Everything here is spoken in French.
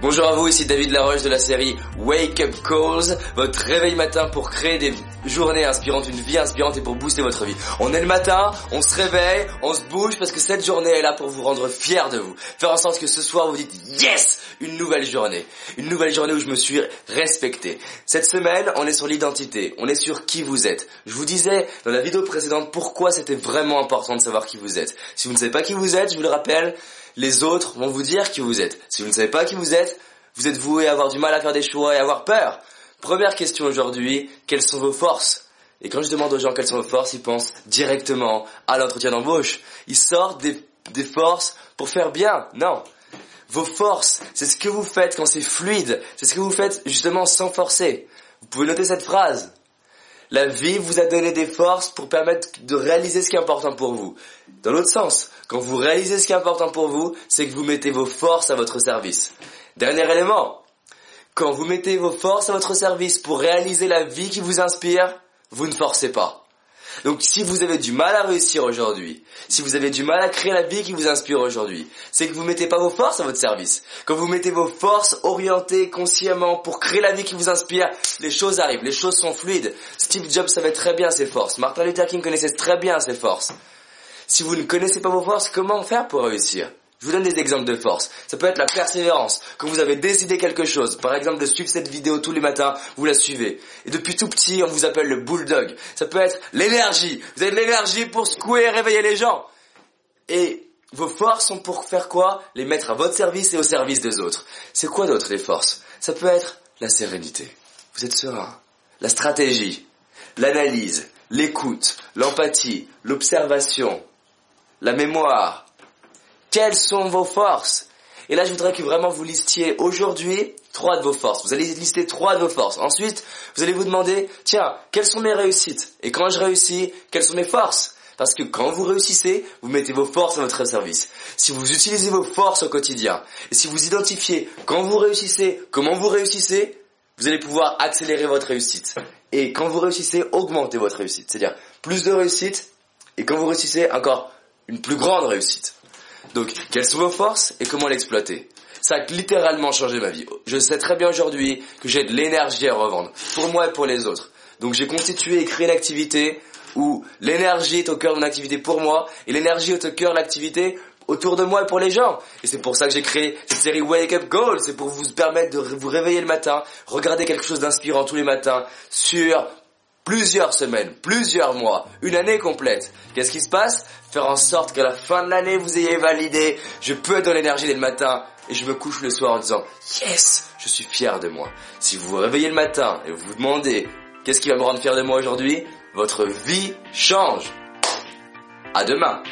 Bonjour à vous, ici David Laroche de la série Wake Up Calls, votre réveil matin pour créer des journées inspirantes, une vie inspirante et pour booster votre vie. On est le matin, on se réveille, on se bouge parce que cette journée est là pour vous rendre fier de vous. Faire en sorte que ce soir vous dites yes, une nouvelle journée. Une nouvelle journée où je me suis respecté. Cette semaine, on est sur l'identité, on est sur qui vous êtes. Je vous disais dans la vidéo précédente pourquoi c'était vraiment important de savoir qui vous êtes. Si vous ne savez pas qui vous êtes, je vous le rappelle, les autres vont vous dire qui vous êtes. Si vous ne savez pas qui vous êtes, vous êtes voué à avoir du mal à faire des choix et avoir peur. Première question aujourd'hui, quelles sont vos forces? Et quand je demande aux gens quelles sont vos forces, ils pensent directement à l'entretien d'embauche. Ils sortent des, des forces pour faire bien. Non. Vos forces, c'est ce que vous faites quand c'est fluide. C'est ce que vous faites justement sans forcer. Vous pouvez noter cette phrase. La vie vous a donné des forces pour permettre de réaliser ce qui est important pour vous. Dans l'autre sens, quand vous réalisez ce qui est important pour vous, c'est que vous mettez vos forces à votre service. Dernier élément, quand vous mettez vos forces à votre service pour réaliser la vie qui vous inspire, vous ne forcez pas. Donc si vous avez du mal à réussir aujourd'hui, si vous avez du mal à créer la vie qui vous inspire aujourd'hui, c'est que vous mettez pas vos forces à votre service. Quand vous mettez vos forces orientées consciemment pour créer la vie qui vous inspire, les choses arrivent, les choses sont fluides. Steve Jobs savait très bien ses forces. Martin Luther King connaissait très bien ses forces. Si vous ne connaissez pas vos forces, comment faire pour réussir? Je vous donne des exemples de force. Ça peut être la persévérance. Quand vous avez décidé quelque chose, par exemple de suivre cette vidéo tous les matins, vous la suivez. Et depuis tout petit, on vous appelle le bulldog. Ça peut être l'énergie. Vous avez de l'énergie pour secouer et réveiller les gens. Et vos forces sont pour faire quoi? Les mettre à votre service et au service des autres. C'est quoi d'autre les forces? Ça peut être la sérénité. Vous êtes serein. La stratégie, l'analyse, l'écoute, l'empathie, l'observation, la mémoire, quelles sont vos forces? Et là, je voudrais que vraiment vous listiez aujourd'hui trois de vos forces. Vous allez lister trois de vos forces. Ensuite, vous allez vous demander, tiens, quelles sont mes réussites? Et quand je réussis, quelles sont mes forces? Parce que quand vous réussissez, vous mettez vos forces à votre service. Si vous utilisez vos forces au quotidien, et si vous identifiez quand vous réussissez, comment vous réussissez, vous allez pouvoir accélérer votre réussite. Et quand vous réussissez, augmenter votre réussite. C'est-à-dire plus de réussite, et quand vous réussissez, encore une plus grande réussite. Donc, quelles sont vos forces et comment l'exploiter? Ça a littéralement changé ma vie. Je sais très bien aujourd'hui que j'ai de l'énergie à revendre, pour moi et pour les autres. Donc j'ai constitué et créé une activité où l'énergie est au cœur de mon activité pour moi et l'énergie est au cœur de l'activité autour de moi et pour les gens. Et c'est pour ça que j'ai créé cette série Wake Up Goals. C'est pour vous permettre de vous réveiller le matin, regarder quelque chose d'inspirant tous les matins sur plusieurs semaines, plusieurs mois, une année complète. Qu'est-ce qui se passe? Faire en sorte qu'à la fin de l'année, vous ayez validé, je peux être dans l'énergie dès le matin, et je me couche le soir en disant, yes, je suis fier de moi. Si vous vous réveillez le matin et vous vous demandez, qu'est-ce qui va me rendre fier de moi aujourd'hui? Votre vie change. À demain